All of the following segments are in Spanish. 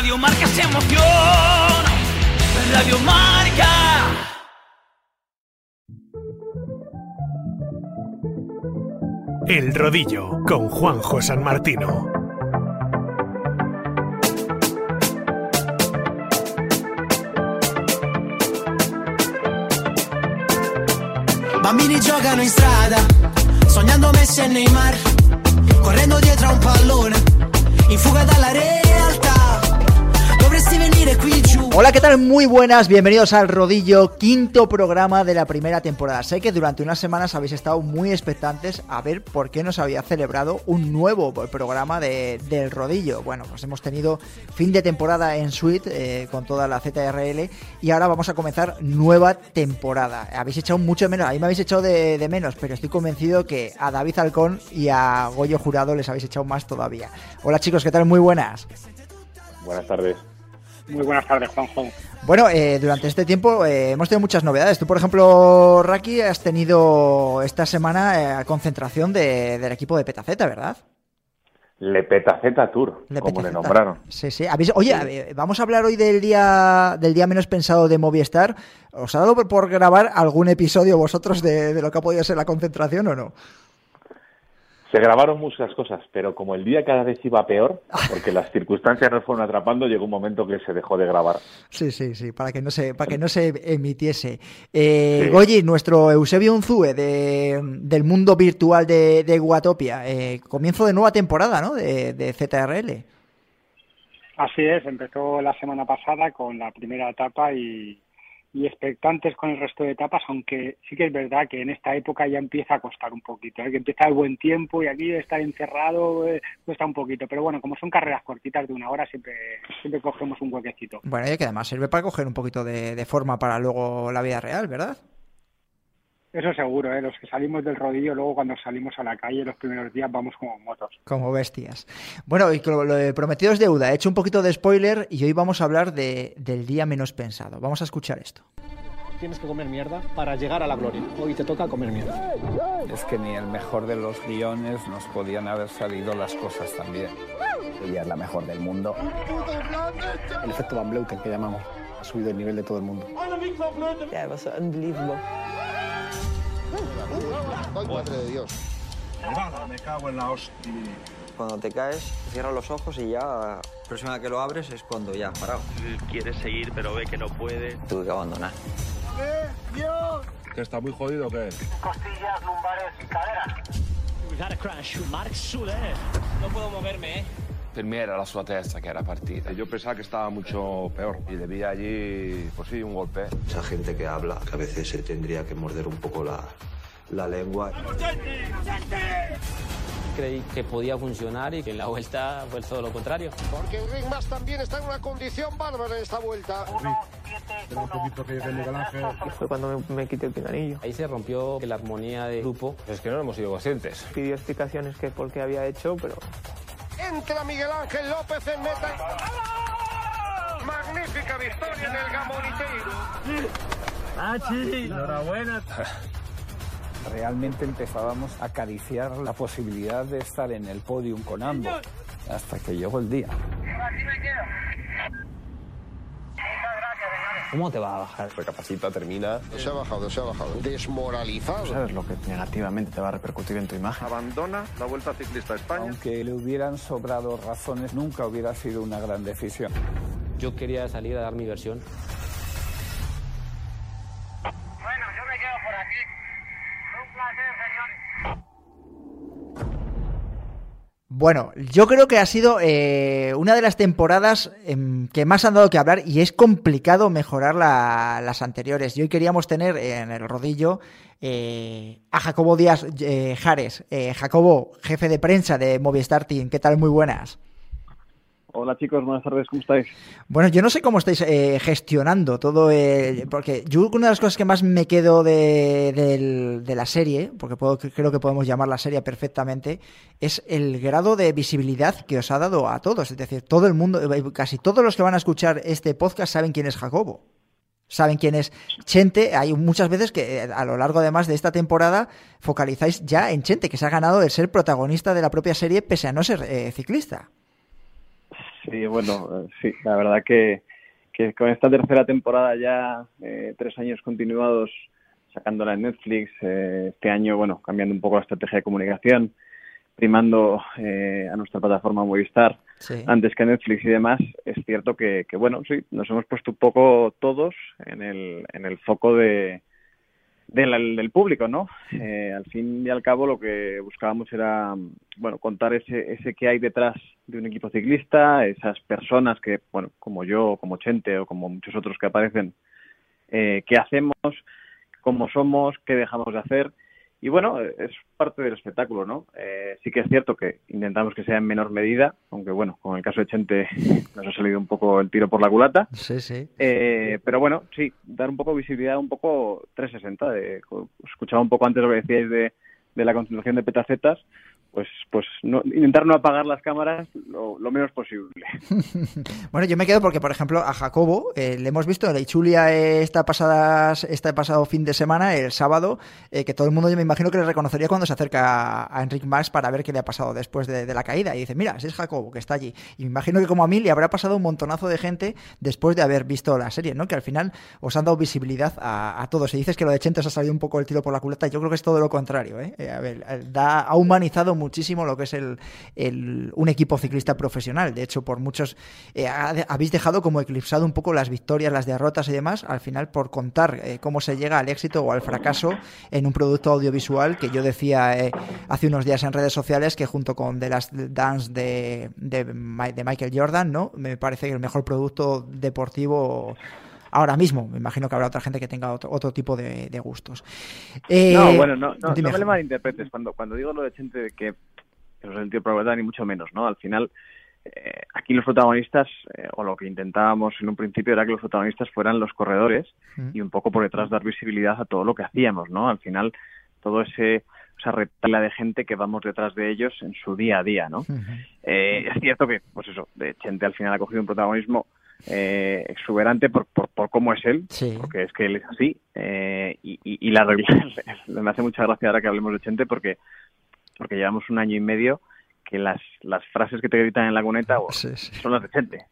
Radio Marca se emoción. Radio Marca. El Rodillo con Juanjo San Martino. Bambini giocano in strada, sognando Messi e Neymar, correndo dietro a un pallone, in fuga dalla realtà. Hola, ¿qué tal? Muy buenas, bienvenidos al Rodillo, quinto programa de la primera temporada. Sé que durante unas semanas habéis estado muy expectantes a ver por qué nos había celebrado un nuevo programa de, del Rodillo. Bueno, pues hemos tenido fin de temporada en Suite eh, con toda la ZRL y ahora vamos a comenzar nueva temporada. Habéis echado mucho menos, a mí me habéis echado de, de menos, pero estoy convencido que a David Halcón y a Goyo Jurado les habéis echado más todavía. Hola chicos, ¿qué tal? Muy buenas. Buenas tardes. Muy buenas tardes, Juanjo. Bueno, eh, durante este tiempo eh, hemos tenido muchas novedades. Tú, por ejemplo, Raki, has tenido esta semana eh, concentración de, del equipo de Petaceta, ¿verdad? Le Petaceta Tour, Le como le nombraron. Sí, sí. ¿Habéis- Oye, eh, vamos a hablar hoy del día del día menos pensado de Movistar. ¿Os ha dado por, por grabar algún episodio vosotros de, de lo que ha podido ser la concentración o no? Se grabaron muchas cosas, pero como el día cada vez iba peor, porque las circunstancias nos fueron atrapando, llegó un momento que se dejó de grabar. Sí, sí, sí, para que no se, para que no se emitiese. Eh, Sí. Goyi, nuestro Eusebio Unzue de, del mundo virtual de, de Guatopia, eh, comienzo de nueva temporada, ¿no? De, de ZRL. Así es, empezó la semana pasada con la primera etapa y, y expectantes con el resto de etapas, aunque sí que es verdad que en esta época ya empieza a costar un poquito, ¿eh? que empieza el buen tiempo y aquí estar encerrado eh, cuesta un poquito, pero bueno, como son carreras cortitas de una hora, siempre, siempre cogemos un huequecito. Bueno, y que además sirve para coger un poquito de, de forma para luego la vida real, ¿verdad? Eso seguro, ¿eh? los que salimos del rodillo, luego cuando salimos a la calle los primeros días vamos como motos. Como bestias. Bueno, y lo de prometido es deuda. He hecho un poquito de spoiler y hoy vamos a hablar de, del día menos pensado. Vamos a escuchar esto. Tienes que comer mierda para llegar a la gloria. Hoy te toca comer mierda. Es que ni el mejor de los guiones nos podían haber salido las cosas tan bien. Ella es la mejor del mundo. El efecto Van Bleuten que llamamos. Ha subido el nivel de todo el mundo. Yeah, it was unbelievable. Cuando te caes, cierras los ojos y ya, la próxima vez que lo abres es cuando ya has parado. quiere seguir pero ve que no puede. Tuve que abandonar. ¿Que está muy jodido qué? Costillas, lumbares y caderas. No puedo moverme, ¿eh? Per me era la sua testa che era partita. Yo pensaba que estaba mucho peor y debía allí, pues sí, un golpe. Esa gente que habla, que a veces se tendría que morder un poco la, la lengua. Creí que podía funcionar y que en la vuelta fue todo lo contrario. Porque el Ringmas también está en una condición bárbara en esta vuelta. Fue cuando me, me quité el pinganillo. Ahí se rompió la armonía del grupo. Es que no hemos sido conscientes. Pidió explicaciones que por qué había hecho, pero Entra Miguel Ángel López en meta. Magnífica victoria en el Gamoniteiro. Realmente empezábamos a acariciar la posibilidad de estar en el podium con ambos. Hasta que llegó el día. ¿cómo te va a bajar? Recapacita, termina. Se ha bajado, se ha bajado. Desmoralizado. ¿Sabes lo que negativamente te va a repercutir en tu imagen? Abandona la Vuelta Ciclista a España. Aunque le hubieran sobrado razones, nunca hubiera sido una gran decisión. Yo quería salir a dar mi versión. Bueno, yo me quedo por aquí. Un placer, señores. Bueno, yo creo que ha sido eh, una de las temporadas em, que más han dado que hablar y es complicado mejorar la- las anteriores. Y hoy queríamos tener en el rodillo eh, a Jacobo Díaz eh, Jares. Eh, Jacobo, jefe de prensa de Movistar Team. ¿Qué tal? Muy buenas. Hola chicos, buenas tardes, ¿cómo estáis? Bueno, yo no sé cómo estáis eh, gestionando todo, el- porque yo una de las cosas que más me quedo de, la serie, porque creo que podemos llamar la serie perfectamente, es el grado de visibilidad que os ha dado a todos. Es decir, todo el mundo, eh, casi todos los que van a escuchar este podcast saben quién es Jacobo. Saben quién es Chente. Hay muchas veces que eh, a lo largo además de esta temporada focalizáis ya en Chente, que se ha ganado el ser protagonista de la propia serie pese a no ser eh, ciclista. Sí, bueno, sí, la verdad que, que con esta tercera temporada ya, eh, tres años continuados sacándola en Netflix, eh, este año, bueno, cambiando un poco la estrategia de comunicación, primando eh, a nuestra plataforma Movistar Sí. antes que Netflix y demás, es cierto que, que, bueno, sí, nos hemos puesto un poco todos en el, en el foco de, del, del público, ¿no? Eh, al fin y al cabo lo que buscábamos era, bueno, contar ese, ese que hay detrás de un equipo ciclista, esas personas que, bueno, como yo, como Chente o como muchos otros que aparecen, eh, qué hacemos, cómo somos, qué dejamos de hacer. Y bueno, es parte del espectáculo, ¿no? Eh, sí que es cierto que intentamos que sea en menor medida, aunque bueno, con el caso de Chente nos ha salido un poco el tiro por la culata. Sí, sí. Eh, pero bueno, sí, dar un poco visibilidad, un poco 360. De, escuchaba un poco antes lo que decíais de, de la continuación de Petacetas, pues, pues no, intentar no apagar las cámaras lo, lo, menos posible. bueno, yo me quedo porque, por ejemplo, a Jacobo eh, le hemos visto en la Ichulia esta pasada, este pasado fin de semana, el sábado, eh, que todo el mundo yo me imagino que le reconocería cuando se acerca a, a Enric Max para ver qué le ha pasado después de, la caída. Y dice, mira, ese es Jacobo, que está allí. Y me imagino que como a mí le habrá pasado un montonazo de gente después de haber visto la serie, ¿no? Que al final os han dado visibilidad a, a todos. Y dices que lo de Chente os ha salido un poco el tiro por la culata. Yo creo que es todo lo contrario, ¿eh? a ver, da, ha humanizado muchísimo lo que es el, el, un equipo ciclista profesional. De hecho, por muchos eh, habéis dejado como eclipsado un poco las victorias, las derrotas y demás, al final por contar eh, cómo se llega al éxito o al fracaso en un producto audiovisual que yo decía eh, hace unos días en redes sociales que junto con The Last Dance de, de, de Michael Jordan, ¿no? Me parece que el mejor producto deportivo ahora mismo. Me imagino que habrá otra gente que tenga otro, otro tipo de, de gustos. Eh, no, bueno, no, no, no me le malinterpretes. Cuando, cuando digo lo de gente que que no es el tío probabilidad ni mucho menos, ¿no? Al final, eh, aquí los protagonistas, eh, o lo que intentábamos en un principio era que los protagonistas fueran los corredores y un poco por detrás dar visibilidad a todo lo que hacíamos, ¿no? Al final, todo ese esa retala de gente que vamos detrás de ellos en su día a día, ¿no? Eh, es cierto que, pues eso, de Chente al final ha cogido un protagonismo eh, exuberante por, por, por, cómo es él, sí. porque es que él es así, eh, y, y, y, la me hace mucha gracia ahora que hablemos de Chente porque porque llevamos un año y medio que las, las frases que te gritan en la cuneta sí, sí. son las de.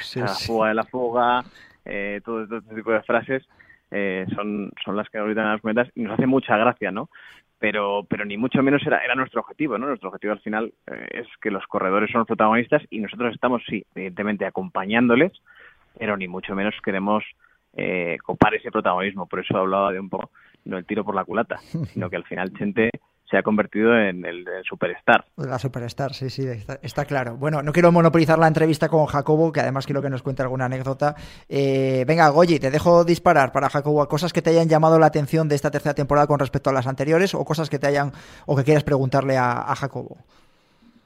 Sí, la fuga de la fuga, eh, todo, todo, este tipo de frases eh, son, son las que en las cunetas y nos hace mucha gracia, ¿no? Pero, pero ni mucho menos era, era nuestro objetivo, ¿no? Nuestro objetivo al final eh, es que los corredores son los protagonistas y nosotros estamos, sí, evidentemente acompañándoles, pero ni mucho menos queremos eh, copar ese protagonismo. Por eso hablaba de un poco, no el tiro por la culata, sino que al final Chente se ha convertido en el, el, superstar. La superstar, sí, sí, está, está, claro. Bueno, no quiero monopolizar la entrevista con Jacobo, que además quiero que nos cuente alguna anécdota. Eh, venga, Goyi, te dejo disparar para Jacobo cosas que te hayan llamado la atención de esta tercera temporada con respecto a las anteriores o cosas que te hayan o que quieras preguntarle a, a Jacobo.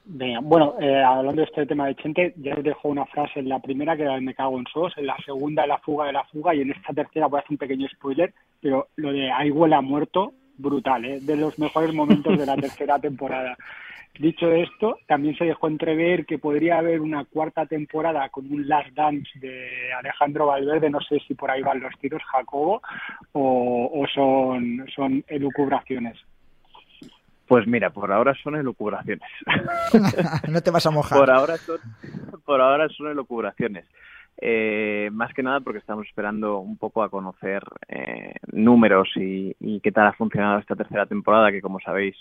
Venga, bueno, eh, hablando de este tema de Chente, ya os dejo una frase en la primera que era me cago en sos, en la segunda la fuga de la fuga y en esta tercera voy a hacer un pequeño spoiler, pero lo de ahí huele a muerto brutal, ¿eh? de los mejores momentos de la tercera temporada. Dicho esto, también se dejó entrever que podría haber una cuarta temporada con un Last Dance de Alejandro Valverde. No sé si por ahí van los tiros, Jacobo, o, o son, son elucubraciones. Pues mira, por ahora son elucubraciones. no te vas a mojar. Por ahora son, por ahora son elucubraciones. Eh, más que nada porque estamos esperando un poco a conocer eh, números y, y, qué tal ha funcionado esta tercera temporada que como sabéis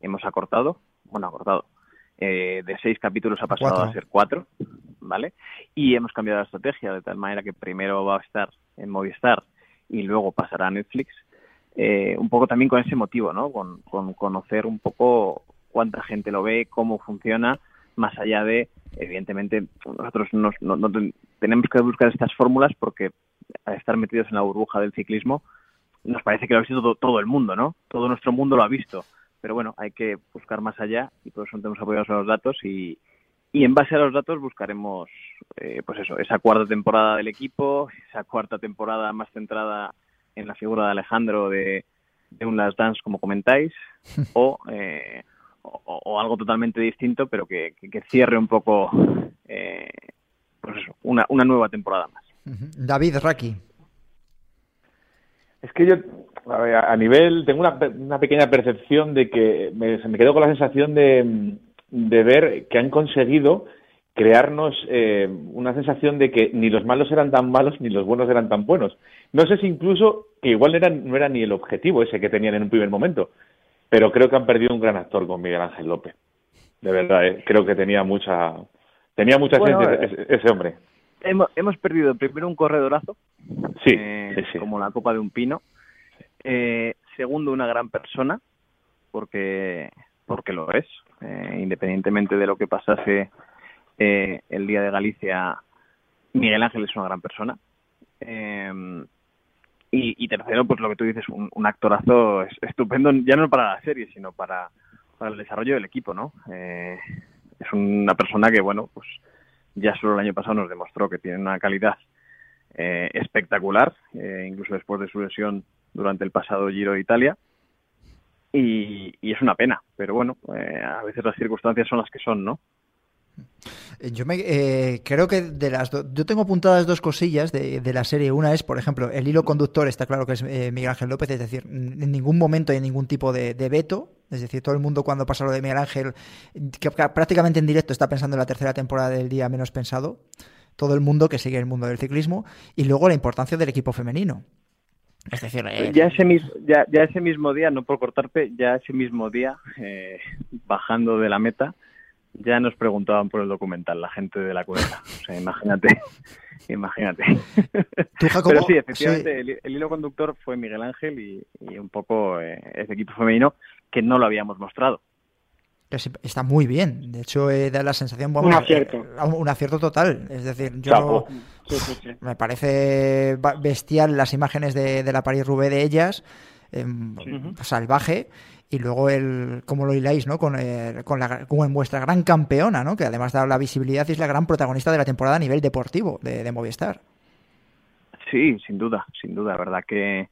hemos acortado, bueno acortado, eh, de seis capítulos ha pasado cuatro. a ser cuatro, ¿vale? Y hemos cambiado la estrategia de tal manera que primero va a estar en Movistar y luego pasará a Netflix, eh, un poco también con ese motivo, ¿no? Con, con conocer un poco cuánta gente lo ve, cómo funciona, más allá de evidentemente nosotros nos, no, no, tenemos que buscar estas fórmulas porque al estar metidos en la burbuja del ciclismo nos parece que lo ha visto todo, todo, el mundo, ¿no? Todo nuestro mundo lo ha visto. Pero bueno, hay que buscar más allá y por eso nos tenemos apoyados a los datos y, y en base a los datos buscaremos, eh, pues eso, esa cuarta temporada del equipo, esa cuarta temporada más centrada en la figura de Alejandro de, de un Last Dance, como comentáis, o, eh, o, o, algo totalmente distinto, pero que, que, que cierre un poco eh, pues eso, una, una nueva temporada más. David Raki. Es que yo, a, ver, a nivel, tengo una, una, pequeña percepción de que me, me quedo con la sensación de, de ver que han conseguido crearnos eh, una sensación de que ni los malos eran tan malos ni los buenos eran tan buenos. No sé si incluso, que igual no era, no era ni el objetivo ese que tenían en un primer momento, pero creo que han perdido un gran actor con Miguel Ángel López. De verdad, eh, creo que tenía mucha, tenía mucha Bueno, gente eh, ese, ese hombre. Hemos, hemos perdido primero un corredorazo, Sí, eh, sí, sí. como la copa de un pino. Eh, segundo, una gran persona, porque, porque lo es. Eh, independientemente de lo que pasase eh, el día de Galicia, Miguel Ángel es una gran persona. Y, y tercero, pues lo que tú dices, un, un actorazo es- estupendo, ya no para la serie, sino para, para el desarrollo del equipo, ¿no? Eh, es una persona que, bueno, pues ya solo el año pasado nos demostró que tiene una calidad eh, espectacular, eh, incluso después de su lesión durante el pasado Giro de Italia. Y, es una pena, pero bueno, eh, a veces las circunstancias son las que son, ¿no? Eh, Yo me, eh, creo que de las do- yo tengo apuntadas dos cosillas de, de la serie. Una es, por ejemplo, el hilo conductor está claro que es eh, Miguel Ángel López, es decir, en ningún momento hay ningún tipo de, de veto. Es decir, todo el mundo cuando pasa lo de Miguel Ángel, que prácticamente en directo está pensando en la tercera temporada del día menos pensado. Todo el mundo que sigue el mundo del ciclismo. Y luego la importancia del equipo femenino. Es decir, eh, Ya ese, mismo, ya, ya ese mismo día, no por cortarte, ya ese mismo día, eh, bajando de la meta, ya nos preguntaban por el documental, la gente de la cuenta. O sea, imagínate, imagínate. Tú, Jacobo, Pero sí, efectivamente, El, el hilo conductor fue Miguel Ángel y, y un poco eh, ese equipo femenino que no lo habíamos mostrado. está muy bien. De hecho, eh, da la sensación. Un acierto. eh, un acierto total. Es decir, yo. Chapo. Sí, sí, sí. Me parece bestial las imágenes de, de la París-Roubaix de ellas, em, salvaje, y luego el cómo lo hiláis, ¿no? Con, eh, con, la, con vuestra gran campeona, ¿no? Que además da la visibilidad y es la gran protagonista de la temporada a nivel deportivo de, de Movistar. Sí, sin duda, sin duda. La verdad que,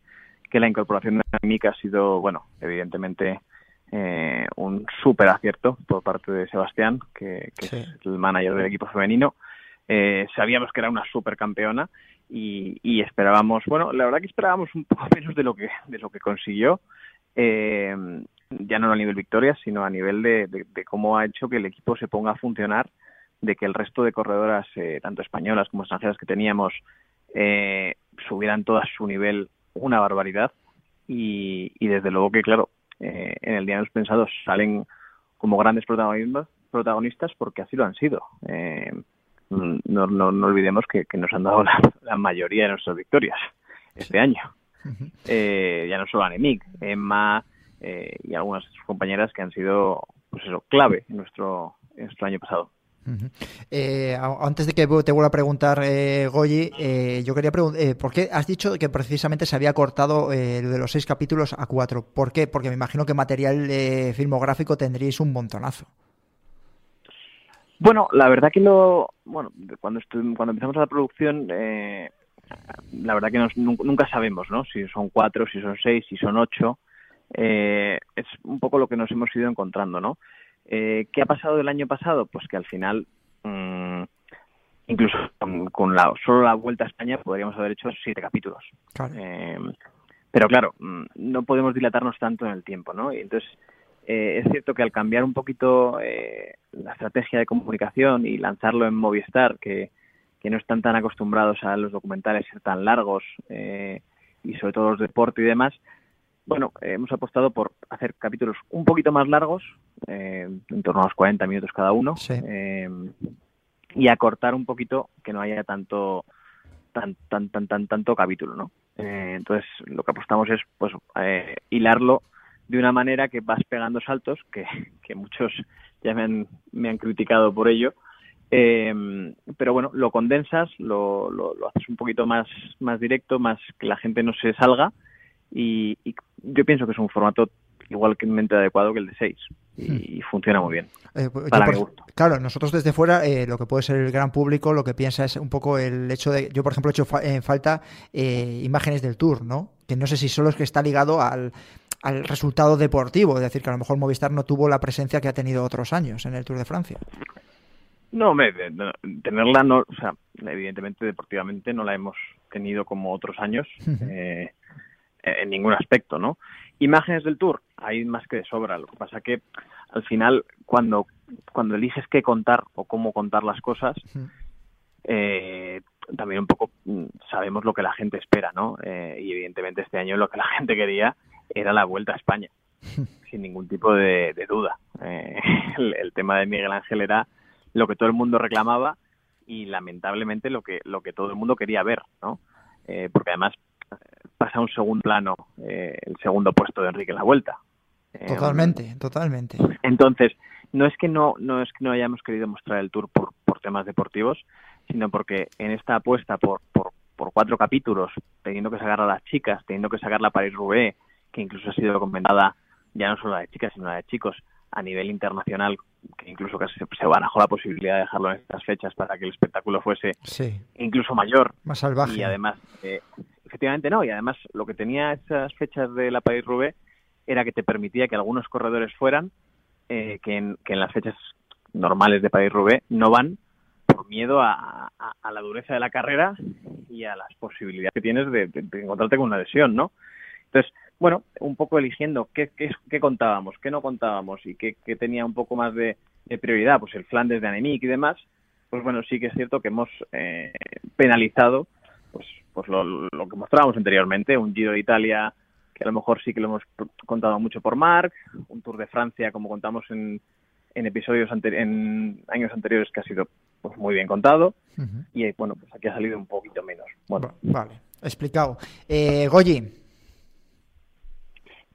que la incorporación de Mika ha sido, bueno, evidentemente eh, un súper acierto por parte de Sebastián, que, que Sí. es el manager del equipo femenino. Eh, sabíamos que era una super campeona y, y esperábamos, bueno, la verdad que esperábamos un poco menos de lo que, de lo que consiguió. Eh, ya no a nivel victoria, sino a nivel de, de- de cómo ha hecho que el equipo se ponga a funcionar, de que el resto de corredoras, eh, tanto españolas como extranjeras que teníamos, eh, subieran todas su nivel una barbaridad. Y, y desde luego que, claro, eh, en el día de los pensados salen como grandes protagonistas, porque así lo han sido. Eh, no, no, no olvidemos que, que nos han dado la, la mayoría de nuestras victorias este año. Eh, ya no solo Anemic, Emma eh, y algunas de sus compañeras que han sido, pues eso, clave en nuestro, en nuestro año pasado. Eh, a- antes de que te vuelva a preguntar, eh, Goyi, eh, yo quería preguntar, ¿por qué has dicho que precisamente se había cortado de los seis capítulos a cuatro? ¿Por qué? Porque me imagino que material filmográfico tendríais un montonazo. Bueno, la verdad que lo, bueno, cuando cuando empezamos la producción, eh, la verdad que nos- nun- nunca sabemos, ¿no? Si son cuatro, si son seis, si son ocho. Eh, es un poco lo que nos hemos ido encontrando, ¿no? Eh, ¿Qué ha pasado del año pasado? Pues que al final, mm, incluso con, con la, solo la vuelta a España, podríamos haber hecho siete capítulos. Claro. Eh, pero claro, mm, no podemos dilatarnos tanto en el tiempo, ¿no? Y entonces, eh, es cierto que al cambiar un poquito eh, la estrategia de comunicación y lanzarlo en Movistar, que, que no están tan acostumbrados a los documentales ser tan largos eh, y sobre todo los deportes y demás, bueno, hemos apostado por hacer capítulos un poquito más largos, eh, en torno a los 40 minutos cada uno, Sí. eh, y acortar un poquito que no haya tanto tan tan tan tan tanto capítulo, ¿no? Eh, entonces lo que apostamos es pues eh, hilarlo de una manera que vas pegando saltos, que, que muchos ya me han, me han criticado por ello, eh, pero bueno, lo condensas, lo, lo, lo haces un poquito más, más directo, más que la gente no se salga y, y yo pienso que es un formato igualmente adecuado que el de 6 y, y funciona muy bien. Eh, yo Para mi gusto. Claro, nosotros desde fuera, eh, lo que puede ser el gran público, lo que piensa es un poco el hecho de. Yo, por ejemplo, he hecho fa- en falta eh, imágenes del Tour, ¿no? Que no sé si solo es que está ligado al, al resultado deportivo, es decir, que a lo mejor Movistar no tuvo la presencia que ha tenido otros años en el Tour de Francia. No, de- tenerla no, o sea, evidentemente deportivamente no la hemos tenido como otros años eh, en ningún aspecto, ¿no? Imágenes del Tour, hay más que de sobra. Lo que pasa que al final cuando cuando eliges qué contar o cómo contar las cosas, eh, también un poco mm, sabemos lo que la gente espera, ¿no? Eh, y evidentemente este año lo que la gente quería era la vuelta a España, sin ningún tipo de, duda. Eh, el, tema de Miguel Ángel era lo que todo el mundo reclamaba y lamentablemente lo que lo que todo el mundo quería ver, ¿no? Eh, porque además pasa a un segundo plano el segundo puesto de Enrique en la vuelta. Totalmente, totalmente. Entonces, no es que no no es que no hayamos querido mostrar el tour por, por temas deportivos, sino porque en esta apuesta por, por, cuatro capítulos, teniendo que sacar a las chicas, teniendo que sacar la Paris-Roubaix, que incluso ha sido comentada ya no solo la de chicas, sino la de chicos a nivel internacional, que incluso casi se, barajó la posibilidad de dejarlo en estas fechas para que el espectáculo fuese incluso mayor. Más salvaje. Y además, eh, efectivamente no, y además lo que tenía esas fechas de la Paris-Roubaix era que te permitía que algunos corredores fueran, eh, que, en, que en las fechas normales de Paris-Roubaix no van por miedo a, la dureza de la carrera y a las posibilidades que tienes de, encontrarte con una lesión, ¿no? Entonces, bueno, un poco eligiendo qué, qué, contábamos, qué no contábamos y qué, tenía un poco más de, prioridad, pues el Flandes de Anemic y demás, pues bueno, sí que es cierto que hemos eh, penalizado pues, pues lo, lo, que mostrábamos anteriormente, un Giro de Italia que a lo mejor sí que lo hemos contado mucho por Marc, un Tour de Francia como contamos en, en episodios en años anteriores que ha sido pues muy bien contado y bueno pues aquí ha salido un poquito menos. Bueno. Vale explicado. Eh, Goyi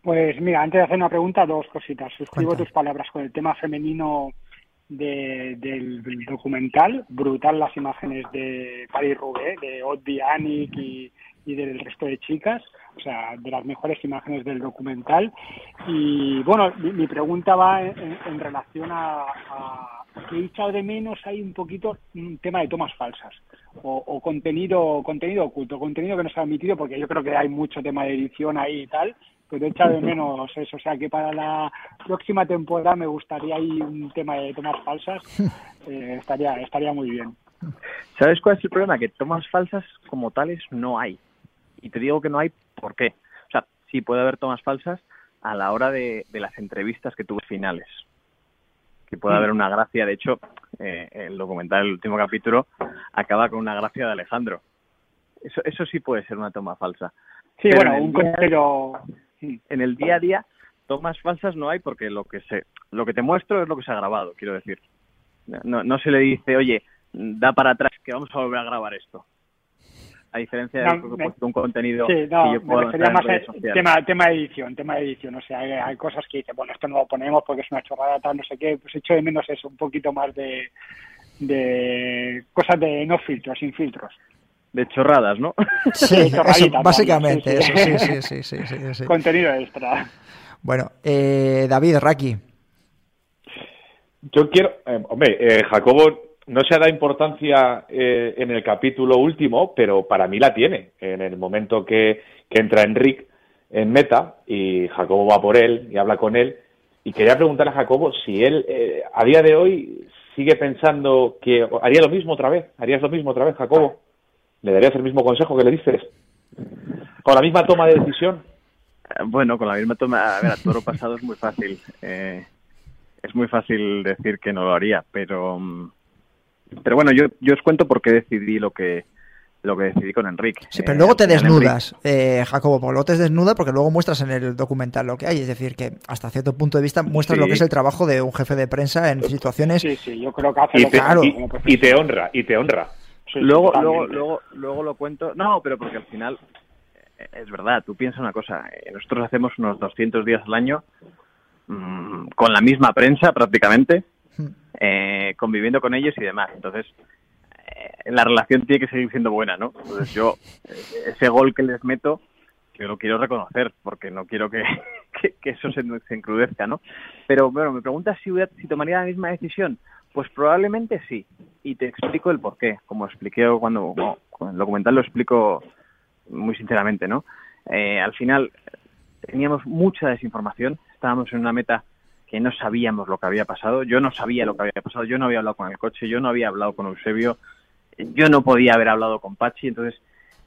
pues mira antes de hacer una pregunta dos cositas. Suscribo tus palabras con el tema femenino del documental. Brutal las imágenes de Paris Roubaix de Oddi Anik y y del resto de chicas, o sea, de las mejores imágenes del documental. Y bueno, mi, pregunta va en, relación a, que he echado de menos hay un poquito un tema de tomas falsas. O, contenido contenido oculto, contenido que no se ha emitido porque yo creo que hay mucho tema de edición ahí y tal, pero he echado de menos eso, o sea que para la próxima temporada me gustaría ahí un tema de tomas falsas, eh, estaría estaría muy bien. ¿Sabes cuál es el problema? Que tomas falsas como tales no hay. Y te digo que no hay por qué. O sea, sí puede haber tomas falsas a la hora de, las entrevistas que tuve finales. Que puede mm. haber una gracia. De hecho, eh, el documental, el último capítulo, acaba con una gracia de Alejandro. Eso, eso sí puede ser una toma falsa. Sí, bueno, un pero En el día a día, tomas falsas no hay porque lo que se, lo que te muestro es lo que se ha grabado, quiero decir. No, no se le dice, oye, da para atrás que vamos a volver a grabar esto a diferencia de un contenido sí, no, que yo puedo me más tema, tema de edición, tema de edición, o sea, hay, cosas que dice, bueno, esto no lo ponemos porque es una chorrada, tal, no sé qué, pues echo de menos eso, un poquito más de, de cosas de no filtros, sin filtros. De chorradas, ¿no? Sí, básicamente, sí, sí, sí, sí, sí, Contenido extra. Bueno, eh, David, Raki. Yo quiero, eh, hombre, eh, Jacobo no se ha dado importancia eh, en el capítulo último, pero para mí la tiene. En el momento que, entra Enric en meta y Jacobo va por él y habla con él. Y quería preguntar a Jacobo si él eh, a día de hoy sigue pensando que haría lo mismo otra vez. ¿Harías lo mismo otra vez, Jacobo? ¿Le darías el mismo consejo que le dices? ¿Con la misma toma de decisión? Bueno, con la misma toma. A ver, a toro pasado es muy fácil. Eh, es muy fácil decir que no lo haría, pero. Mm, pero bueno, yo, yo os cuento por qué decidí lo que, lo que decidí con Enrique. Sí, pero luego te desnudas, eh, Jacobo, porque luego te desnudas porque luego muestras en el documental lo que hay, es decir, que hasta cierto punto de vista muestras lo que es el trabajo de un jefe de prensa en situaciones... Sí, sí, yo creo que hace y lo te, claro. y, te honra, y te honra. Luego, luego, luego, luego lo cuento... No, pero porque al final, eh, es verdad, tú piensas una cosa, eh, nosotros hacemos unos 200 días al año mmm, con la misma prensa prácticamente, eh, conviviendo con ellos y demás. Entonces, eh, la relación tiene que seguir siendo buena, ¿no? Entonces yo, eh, ese gol que les meto, yo lo quiero reconocer, porque no quiero que, que, eso se, se, encrudezca, ¿no? Pero bueno, me preguntas si, si tomaría la misma decisión. Pues probablemente sí, y te explico el por qué. Como expliqué cuando, el documental lo explico muy sinceramente, ¿no? al final teníamos mucha desinformación, estábamos en una meta que no sabíamos lo que había pasado. Yo no sabía lo que había pasado, yo no había hablado con el coche, yo no había hablado con Eusebio, yo no podía haber hablado con Pachi, entonces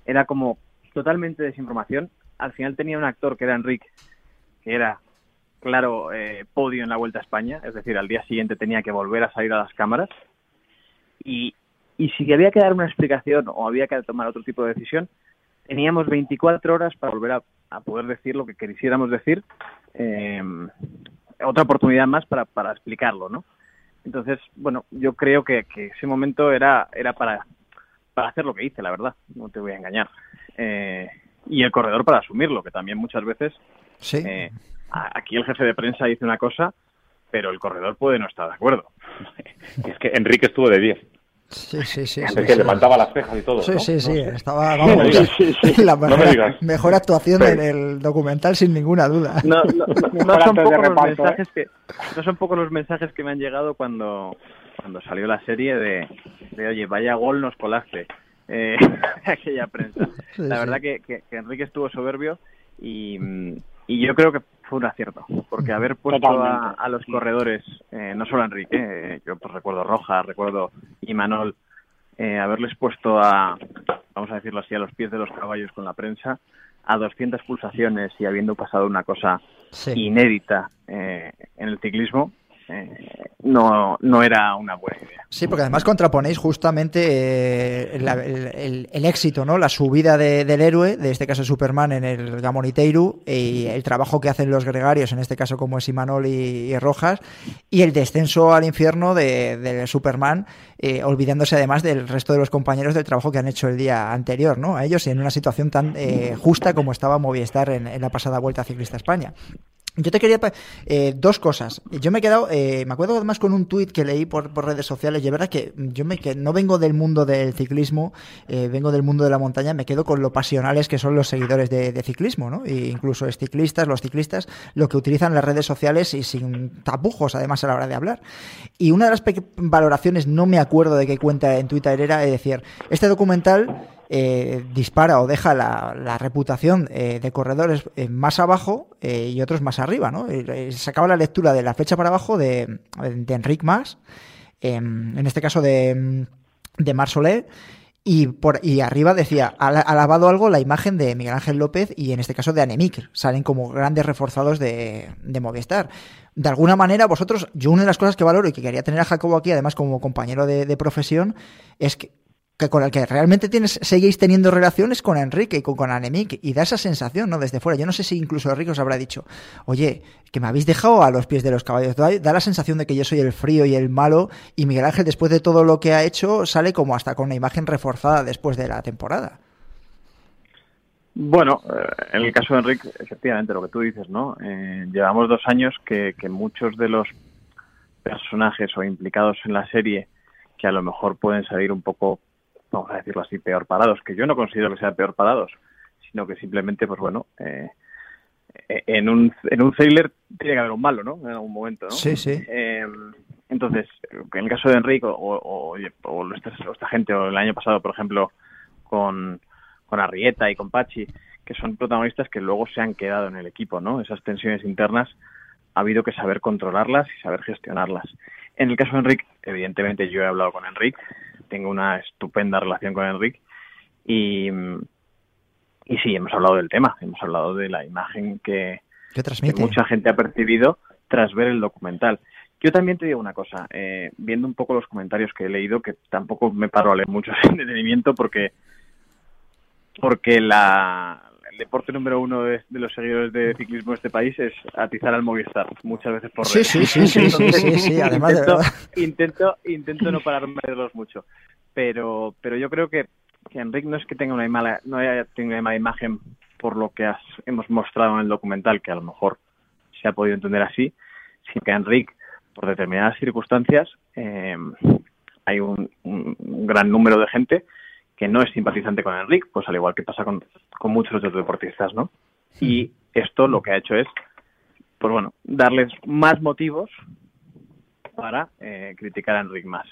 era como totalmente desinformación. Al final tenía un actor que era Enrique, que era claro eh, podio en la Vuelta a España, es decir, al día siguiente tenía que volver a salir a las cámaras. Y, y si había que dar una explicación o había que tomar otro tipo de decisión, teníamos 24 horas para volver a, a poder decir lo que quisiéramos decir. Eh, otra oportunidad más para, para explicarlo, ¿no? Entonces, bueno, yo creo que, que ese momento era, era para, para hacer lo que hice, la verdad, no te voy a engañar. Eh, y el corredor para asumirlo, que también muchas veces Sí. eh, aquí el jefe de prensa dice una cosa, pero el corredor puede no estar de acuerdo. Es que Enrique estuvo de 10. Sí, sí, sí. Es sí, que sí. levantaba las cejas y todo. Sí, ¿no? sí, sí, No estaba, No me vamos, digas. Sí, sí. la No me mejor, digas. mejor actuación Sí. en el documental sin ninguna duda. No, son pocos los ¿eh? mensajes que no son pocos los mensajes que me han llegado cuando cuando salió la serie de, de oye vaya gol nos colaste eh, aquella prensa Sí, la sí. verdad que, que, que Enrique estuvo soberbio y, y yo creo que fue un acierto porque haber puesto a los corredores eh, no solo a Enrique eh, yo pues recuerdo Roja recuerdo Imanol eh, haberles puesto a vamos a decirlo así a los pies de los caballos con la prensa a 200 pulsaciones y habiendo pasado una cosa Sí. inédita eh, en el ciclismo, eh, no, no era una buena idea. Sí, porque además contraponéis justamente eh, el, éxito, ¿no? La subida de- del héroe, de este caso Superman en el Gamoniteiru, y el trabajo que hacen los gregarios, en este caso como es Imanol y, Rojas, y el descenso al infierno de, Superman, eh, olvidándose además del resto de los compañeros del trabajo que han hecho el día anterior, ¿no? A ellos en una situación tan justa como estaba Movistar en, en la pasada Vuelta Ciclista España. Yo te quería eh, dos cosas. Yo me he quedado, eh, me acuerdo además con un tuit que leí por, redes sociales. Y es verdad que yo me que no vengo del mundo del ciclismo, eh, vengo del mundo de la montaña. Me quedo con lo pasionales que son los seguidores de, ciclismo, ¿no? E incluso los ciclistas, los ciclistas, lo que utilizan las redes sociales y sin tapujos, además a la hora de hablar. Y una de las valoraciones, no me acuerdo de qué cuenta en Twitter era, es decir, este documental eh, dispara o deja la, reputación eh, de corredores eh, más abajo y otros más arriba, ¿no? Eh, sacaba la lectura de la flecha para abajo de, de Enric Mas, em, en este caso de, de Mar Soler, y, y arriba decía, ha alabado algo la imagen de Miguel Ángel López y en este caso de Anemic. Salen como grandes reforzados de, de Movistar. De alguna manera, vosotros, yo una de las cosas que valoro y que quería tener a Jacobo aquí, además como compañero de profesión, es que, que con el que realmente tienes, seguís teniendo relaciones con Enrique y con, con Anemic y da esa sensación, ¿no? Desde fuera. Yo no sé si incluso Enrique os habrá dicho, oye, que me habéis dejado a los pies de los caballos. Da, da la sensación de que yo soy el frío y el malo y Miguel Ángel, después de todo lo que ha hecho, sale como hasta con una imagen reforzada después de la temporada. Bueno, eh, en el caso de Enrique, efectivamente, lo que tú dices, ¿no? Eh, llevamos dos años que, que muchos de los personajes o implicados en la serie que a lo mejor pueden salir un poco, vamos a decirlo así, peor parados, que yo no considero que sean peor parados, sino que simplemente, pues bueno, eh, eh, en un en un thriller tiene que haber un malo, ¿no? En algún momento, ¿no? Sí, sí. Eh, entonces, en el caso de Enrique o, o, esta, o esta gente, o el año pasado, por ejemplo, con, con Arrieta y con Pachi, que son protagonistas que luego se han quedado en el equipo, ¿no? Esas tensiones internas ha habido que saber controlarlas y saber gestionarlas. En el caso de Enrique, evidentemente yo he hablado con Enrique, tengo una estupenda relación con Enrique y, y sí, hemos hablado del tema, hemos hablado de la imagen que, ¿Qué que mucha gente ha percibido tras ver el documental. Yo también te digo una cosa, eh, viendo un poco los comentarios que he leído, que tampoco me paro a leer mucho en detenimiento porque porque la, el deporte número uno de, de los seguidores de ciclismo de este país es atizar al Movistar, muchas veces por redes. sí, sí, sí, sí, sí, sí, además de intento, verdad. intento, intento no pararme a verlos mucho, pero pero yo creo que, que Enrique no es que tenga una mala, no haya tenido una mala imagen por lo que has- hemos mostrado en el documental, que a lo mejor se ha podido entender así, sino que Enrique, por determinadas circunstancias, eh, hay un- un gran número de gente que no es simpatizante con Enrique, pues al igual que pasa con, con muchos otros deportistas, ¿no? Y esto lo que ha hecho es, pues bueno, darles más motivos para eh, criticar a Enrique más.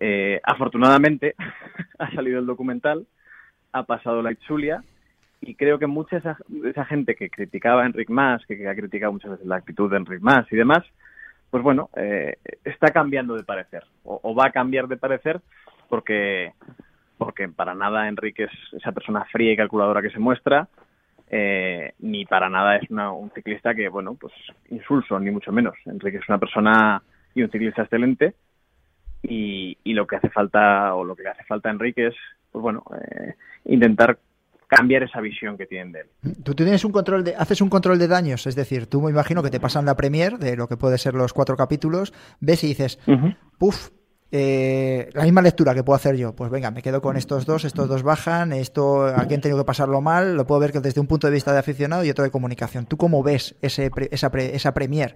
Eh, afortunadamente ha salido el documental, ha pasado la Itzulia y creo que mucha esa, esa gente que criticaba a Enrique más, que, ha criticado muchas veces la actitud de Enrique más y demás, pues bueno, eh, está cambiando de parecer o va a cambiar de parecer porque porque para nada Enrique es esa persona fría y calculadora que se muestra eh, ni para nada es una, un ciclista que, bueno, pues insulso, ni mucho menos. Enrique es una persona y un ciclista excelente y, y lo que hace falta, o lo que le hace falta a Enrique es, pues bueno, eh, intentar cambiar esa visión que tienen de él. Tú tienes un control de, haces un control de daños, es decir, tú me imagino que te pasan la premier de lo que puede ser los cuatro capítulos, ves y dices, puf, eh, la misma lectura que puedo hacer yo, pues venga, me quedo con estos dos, estos dos bajan, esto aquí han tenido que pasarlo mal, lo puedo ver desde un punto de vista de aficionado y otro de comunicación. ¿Tú cómo ves ese esa, esa premier?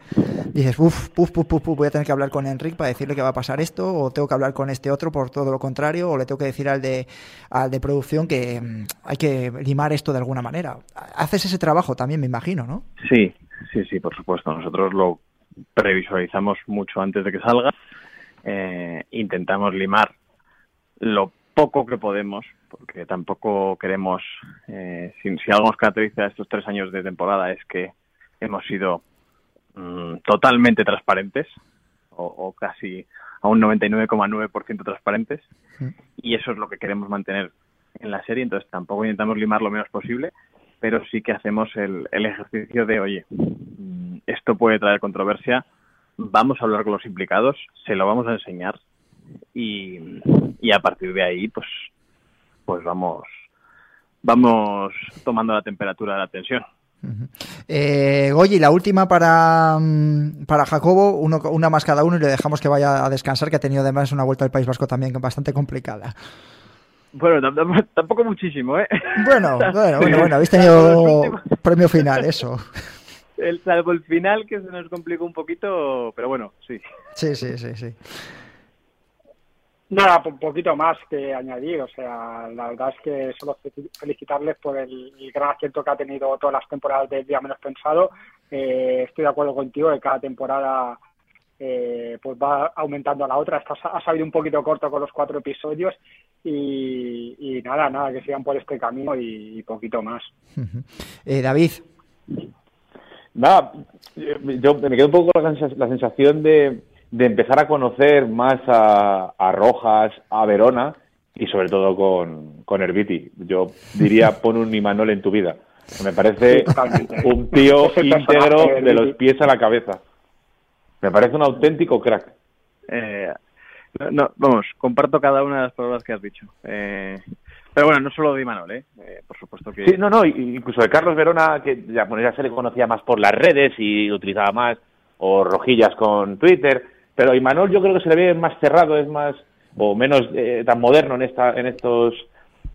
Dices, uff, puf, puf, puf, voy a tener que hablar con Enrique para decirle que va a pasar esto, o tengo que hablar con este otro por todo lo contrario, o le tengo que decir al de, al de producción que mm, hay que limar esto de alguna manera. Haces ese trabajo también, me imagino, ¿no? Sí, sí, sí, por supuesto. Nosotros lo previsualizamos mucho antes de que salga eh, intentamos limar lo poco que podemos, porque tampoco queremos, eh, si, si, algo nos caracteriza estos tres años de temporada es que hemos sido mm, totalmente transparentes, o, o, casi a un 99,9% transparentes, y eso es lo que queremos mantener en la serie, entonces tampoco intentamos limar lo menos posible, pero sí que hacemos el, el ejercicio de, oye, mm, esto puede traer controversia, vamos a hablar con los implicados, se lo vamos a enseñar y, y a partir de ahí, pues, pues vamos, vamos tomando la temperatura de la tensión. Uh -huh. eh, Goyi, la última para, para Jacobo, uno, una más cada uno y le dejamos que vaya a descansar, que ha tenido además una vuelta al País Vasco también bastante complicada. Bueno, tampoco muchísimo, ¿eh? Bueno, bueno, bueno, bueno habéis tenido premio final, eso. El, salvo el final que se nos complicó un poquito, pero bueno, sí. Sí, sí, sí, sí. Nada, un poquito más que añadir, o sea, la verdad es que solo felicitarles por el, el gran acierto que ha tenido todas las temporadas del día menos pensado. Eh, estoy de acuerdo contigo que cada temporada eh, pues va aumentando a la otra. Esta ha salido un poquito corto con los cuatro episodios y, y nada, nada, que sigan por este camino y, y poquito más. Eh, David. Nada, yo me quedo un poco con la sensación de, de empezar a conocer más a, a, Rojas, a Verona y sobre todo con, con Herbiti. Yo diría pon un Imanol en tu vida. Me parece un tío íntegro de los pies a la cabeza. Me parece un auténtico crack. Eh, no, no, vamos, comparto cada una de las palabras que has dicho. Eh, pero bueno, no solo de Imanol, ¿eh? ¿eh? Por supuesto que... Sí, no, no, incluso de Carlos Verona, que ya, bueno, ya se le conocía más por las redes y utilizaba más, o rojillas con Twitter, pero Imanol yo creo que se le ve más cerrado, es más, o menos eh, tan moderno en, esta, en estos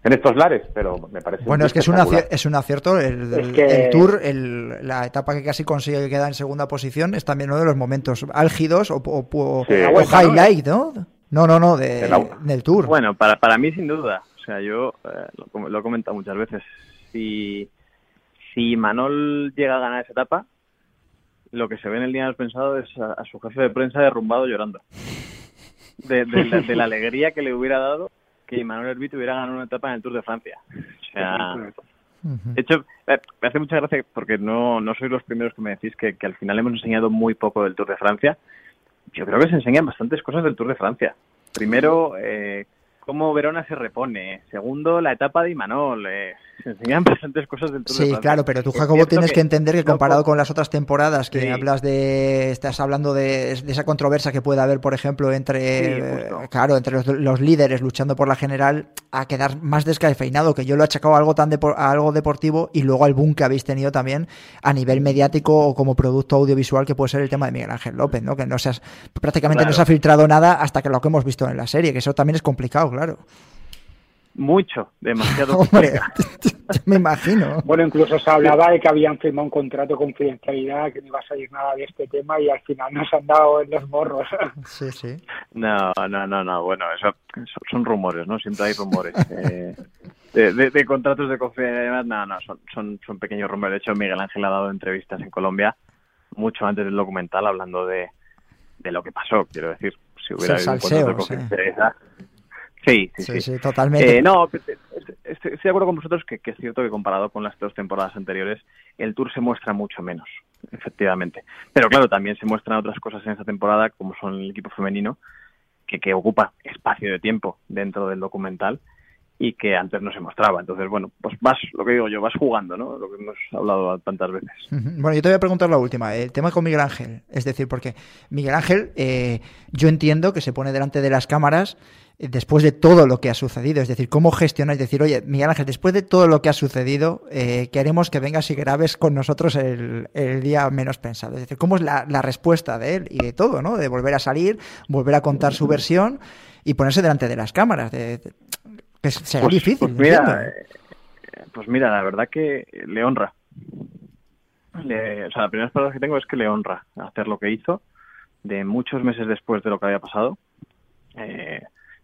en estos lares, pero me parece bueno es que es un, es un acierto el, el, es que... el Tour el, la etapa que casi consigue que queda en segunda posición es también uno de los momentos álgidos o, o, o, sí. o highlight ¿no? no no no de, del Tour. Bueno para, para mí sin duda sea yo eh, lo, lo, he comentado muchas veces si si Manol llega a ganar esa etapa lo que se ve en el día menos pensado es a, a su jefe de prensa derrumbado llorando de, de, de, de la alegría que le hubiera dado que Manuel Herbit hubiera ganado una etapa en el Tour de Francia. O sea, de hecho, me hace mucha gracia porque no, no sois los primeros que me decís que, que, al final hemos enseñado muy poco del Tour de Francia. Yo creo que se enseñan bastantes cosas del Tour de Francia. Primero, eh, cómo Verona se repone. Segundo, la etapa de Imanol. Eh, se enseñan bastantes cosas del Tour sí, de Francia. claro, pero tú, Jacobo, tienes que, que, entender que comparado con las otras temporadas que sí. hablas de... Estás hablando de, de, esa controversia que puede haber, por ejemplo, entre... Sí, claro, entre los, los, líderes luchando por la general, a quedar más descafeinado, que yo lo he achacado a algo, tan a algo deportivo y luego al boom que habéis tenido también a nivel mediático o como producto audiovisual que puede ser el tema de Miguel Ángel López, ¿no? Que no se has, prácticamente claro. no se ha filtrado nada hasta que lo que hemos visto en la serie, que eso también es complicado, claro. Mucho, demasiado. Hombre, me imagino. Bueno, incluso se hablaba de que habían firmado un contrato de confidencialidad, que no iba a salir nada de este tema y al final nos han dado en los morros. Sí, sí. No, no, no, no. Bueno, eso son rumores, ¿no? Siempre hay rumores. eh, de, de, de, contratos de confidencialidad, no, no, son, son, son pequeños rumores. De hecho, Miguel Ángel ha dado entrevistas en Colombia mucho antes del documental hablando de, de lo que pasó. Quiero decir, si hubiera habido un contrato de confidencialidad. Sí Sí, sí, sí, sí. totalmente. Eh, no, estoy de acuerdo con vosotros que, que, es cierto que comparado con las dos temporadas anteriores, el Tour se muestra mucho menos, efectivamente. Pero claro, también se muestran otras cosas en esta temporada, como son el equipo femenino, que, que ocupa espacio de tiempo dentro del documental y que antes no se mostraba. Entonces, bueno, pues vas, lo que digo yo, vas jugando, ¿no? Lo que hemos hablado tantas veces. Bueno, yo te voy a preguntar la última, el tema con Miguel Ángel. Es decir, porque Miguel Ángel, eh, yo entiendo que se pone delante de las cámaras eh, después de todo lo que ha sucedido. Es decir, cómo gestionáis, decir, oye, Miguel Ángel, después de todo lo que ha sucedido, eh, queremos que vengas y grabes con nosotros el, día menos pensado. Es decir, cómo es la, la respuesta de él y de todo, ¿no? De volver a salir, volver a contar su versión y ponerse delante de las cámaras. Que será Pues- difícil. Pues mira, eh, pues mira, la verdad que le honra. Le- o sea, las primeras palabras que tengo es que le honra hacer lo que hizo de muchos meses después de lo que había pasado, eh,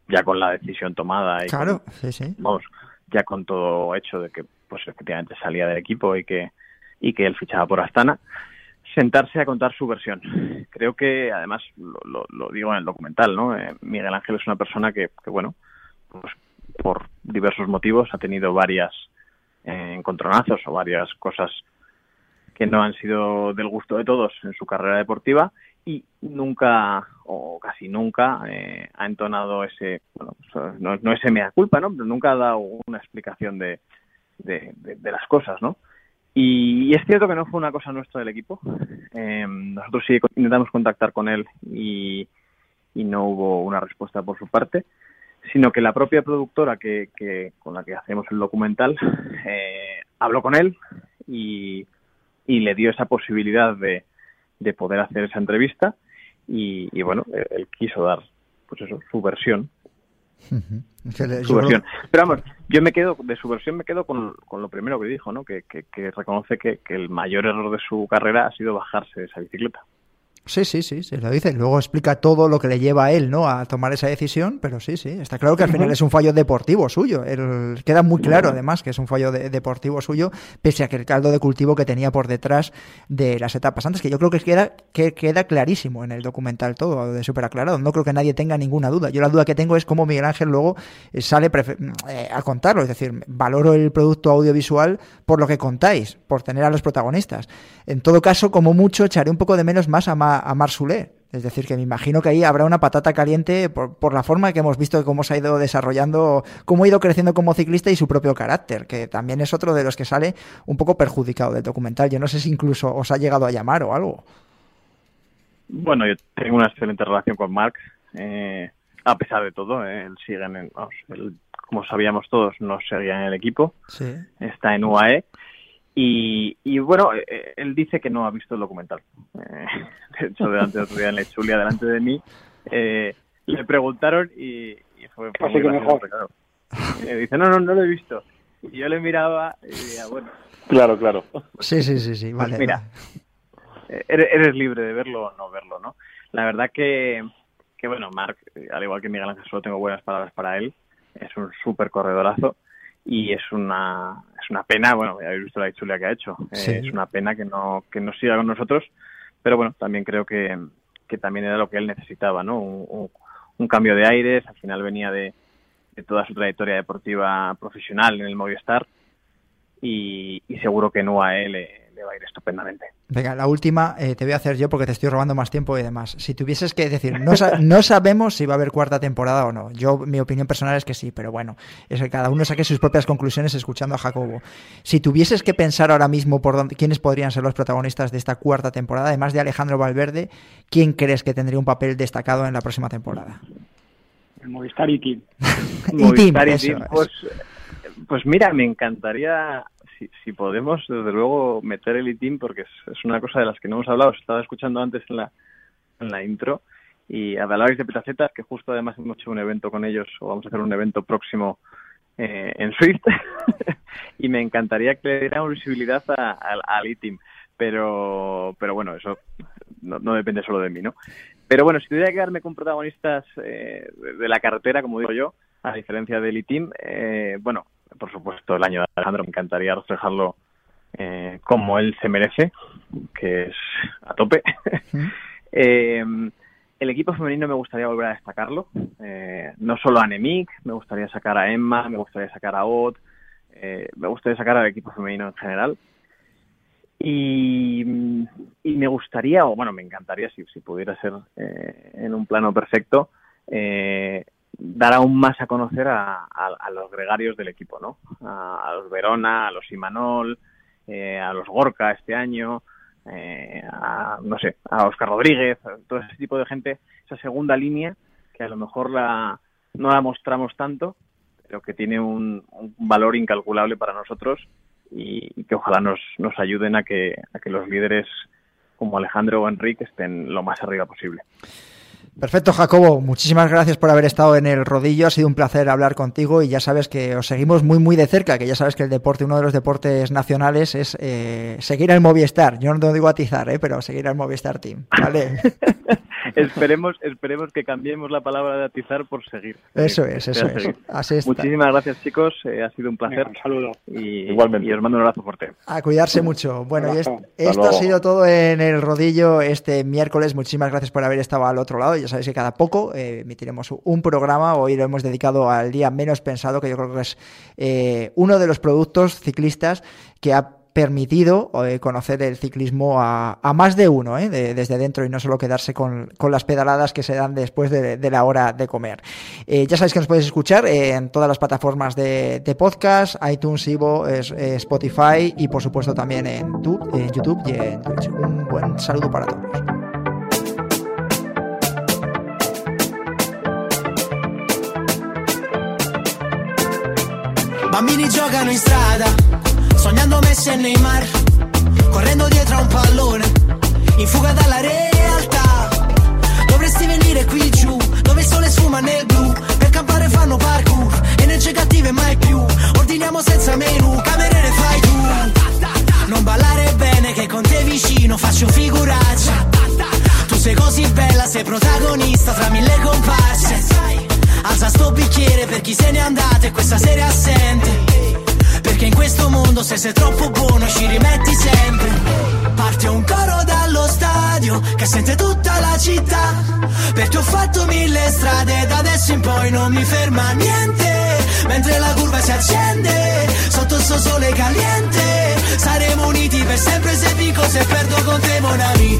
ya con la decisión tomada y Claro, con- sí, sí. vamos, ya con todo hecho de que pues efectivamente salía del equipo y que y que él fichaba por Astana, sentarse a contar su versión. Creo que además lo, lo- lo digo en el documental, ¿no? Eh, Miguel Ángel es una persona que, que, bueno, pues por diversos motivos ha tenido varias eh, encontronazos o varias cosas que no han sido del gusto de todos en su carrera deportiva y nunca o casi nunca eh, ha entonado ese bueno no, no ese mea culpa no pero nunca ha dado una explicación de, de, de- de las cosas no y, es cierto que no fue una cosa nuestra del equipo. Eh, nosotros sí intentamos contactar con él y, y no hubo una respuesta por su parte sino que la propia productora que, que con la que hacemos el documental eh, habló con él y, y le dio esa posibilidad de, de poder hacer esa entrevista y, y bueno, él, él quiso dar pues eso, su versión. Su creo- versión. Pero vamos, yo me quedo, de su versión me quedo con, con lo primero que dijo, ¿no? Que, que, que reconoce que, que el mayor error de su carrera ha sido bajarse de esa bicicleta. Sí, sí, sí, se lo dice. Luego explica todo lo que le lleva a él, ¿no? A tomar esa decisión, pero sí, sí. Está claro que al final es un fallo deportivo suyo. Él- queda muy claro, además, que es un fallo de- deportivo suyo, pese a que el caldo de cultivo que tenía por detrás de las etapas antes, que yo creo que queda, que queda clarísimo en el documental todo, de súper aclarado. No creo que nadie tenga ninguna duda. Yo la duda que tengo es cómo Miguel Ángel luego eh, sale prefe- eh, a contarlo. Es decir, valoro el producto audiovisual por lo que contáis, por tener a los protagonistas. En todo caso, como mucho, echaré un poco de menos más a, Ma- a. Es decir, que me imagino que ahí habrá una patata caliente por, por la forma que hemos visto cómo se ha ido desarrollando, cómo ha ido creciendo como ciclista y su propio carácter, que también es otro de los que sale un poco perjudicado del documental. Yo no sé si incluso os ha llegado a llamar o algo. Bueno, yo tengo una excelente relación con Mark, eh, a pesar de todo, eh, él sigue en, el- como sabíamos todos, no seguía en el equipo, Sí. está en UAE. Y, y bueno, eh, él dice que no ha visto el documental. Eh, de hecho, delante de otro día en la Chulia, delante de mí, eh, le preguntaron y, y fue, fue Así muy que gracioso. Eh, dice, no, no, no lo he visto. Y yo le miraba y decía, bueno, Claro, claro. Sí, sí, sí, sí. pues Vale. mira, eh, eres, eres libre de verlo o no verlo, ¿no? La verdad que, que bueno, Marc, eh, al igual que Miguel Ángel, solo tengo buenas palabras para él. Es un súper corredorazo y es una, es una pena, bueno, ya habéis visto la chulia que ha hecho. Eh, es una pena que no, que no siga con nosotros, pero bueno, también creo que, que también era lo que él necesitaba, ¿no? Un, un- un cambio de aires, al final venía de, de toda su trayectoria deportiva profesional en el Movistar y, y seguro que en UAE le, le va a ir estupendamente. Venga, la última eh, te voy a hacer yo porque te estoy robando más tiempo y demás. Si tuvieses que decir, no, sa- no sabemos si va a haber cuarta temporada o no. Yo, mi opinión personal es que sí, pero bueno, es que cada uno saque sus propias conclusiones escuchando a Jacobo. Si tuvieses que pensar ahora mismo por dónde, quiénes podrían ser los protagonistas de esta cuarta temporada, además de Alejandro Valverde, ¿quién crees que tendría un papel destacado en la próxima temporada? El Movistar y Team. Movistar y Team, es. pues, pues mira, me encantaría, si, si podemos, desde luego, meter el e-team, porque es, una cosa de las que no hemos hablado. Os estaba escuchando antes en la, en la intro y hablabais de Petacetas, que justo además hemos hecho un evento con ellos, o vamos a hacer un evento próximo eh, en Swift, y me encantaría que le diéramos visibilidad a- al al e-team. Pero, pero bueno, eso no, no depende solo de mí, ¿no? Pero bueno, si tuviera que quedarme con protagonistas eh, de la carretera, como digo yo, a diferencia del e-team, eh, bueno, por supuesto, el año de Alejandro me encantaría reflejarlo eh, como él se merece, que es a tope. Eh, el equipo femenino me gustaría volver a destacarlo. Eh, no solo a Nemik, me gustaría sacar a Emma, me gustaría sacar a Ott, eh, me gustaría sacar al equipo femenino en general. Y, y me gustaría, o bueno, me encantaría, si, si pudiera ser eh, en un plano perfecto, eh, dar aún más a conocer a, los gregarios del equipo, ¿no? A, los Verona, a los Imanol, eh, a los Gorka este año, eh, a, no sé, a Oscar Rodríguez, todo ese tipo de gente, esa segunda línea que a lo mejor la, no la mostramos tanto, pero que tiene un, valor incalculable para nosotros y, que ojalá nos, nos ayuden a que, a que los líderes como Alejandro o Enrique estén lo más arriba posible. Perfecto, Jacobo. Muchísimas gracias por haber estado en el rodillo. Ha sido un placer hablar contigo y ya sabes que os seguimos muy, muy de cerca, que ya sabes que el deporte, uno de los deportes nacionales es eh, seguir al Movistar. Yo no digo atizar, eh, pero seguir al Movistar Team. ¿vale? esperemos, esperemos que cambiemos la palabra de atizar por seguir. Eso es, eso es. Muchísimas gracias, chicos. Eh, ha sido un placer. un saludo. Y, Igualmente. y os mando un abrazo fuerte. A cuidarse mucho. Bueno, y esto ha sido todo en el rodillo este miércoles. Muchísimas gracias por haber estado al otro lado ya sabéis que cada poco eh, emitiremos un programa. Hoy lo hemos dedicado al día menos pensado, que yo creo que es eh, uno de los productos ciclistas que ha permitido eh, conocer el ciclismo a, más de uno, desde dentro y no solo quedarse con, las pedaladas que se dan después de, la hora de comer. ya sabéis que nos podéis escuchar en todas las plataformas de, podcast, iTunes, Ivo, Spotify y por supuesto también en, en YouTube y en Twitch. Un buen saludo para todos. Bambini giocano in strada, sognando Messi e Neymar, correndo dietro a un pallone, in fuga dalla realtà. Dovresti venire qui giù, dove il sole sfuma nel blu, per campare fanno parkour, energie cattive mai più. Ordiniamo senza menù, cameriere fai tu. Non ballare bene che con te vicino faccio figuraccia. Tu sei così bella, sei protagonista tra mille comparse Alza sto bicchiere per chi se n'è andato e questa sera assente Perché in questo mondo se sei troppo buono ci rimetti sempre. Parte un coro dallo stadio che sente tutta la città. Perché ho fatto mille strade da adesso in poi non mi ferma niente. Mentre la curva si accende sotto il suo sole caliente. Saremo uniti per sempre se vinco se perdo con te Monami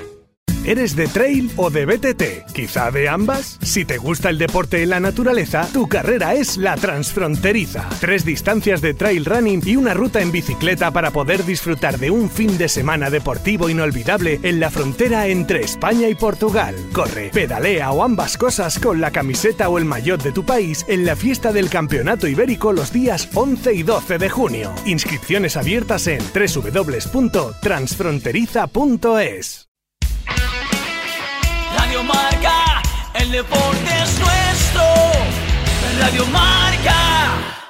¿Eres de trail o de BTT? ¿Quizá de ambas? Si te gusta el deporte en la naturaleza, tu carrera es la transfronteriza. Tres distancias de trail running y una ruta en bicicleta para poder disfrutar de un fin de semana deportivo inolvidable en la frontera entre España y Portugal. Corre, pedalea o ambas cosas con la camiseta o el maillot de tu país en la fiesta del Campeonato Ibérico los días 11 y 12 de junio. Inscripciones abiertas en www.transfronteriza.es. Radio Marca, el deporte es nuestro. Radio Marca.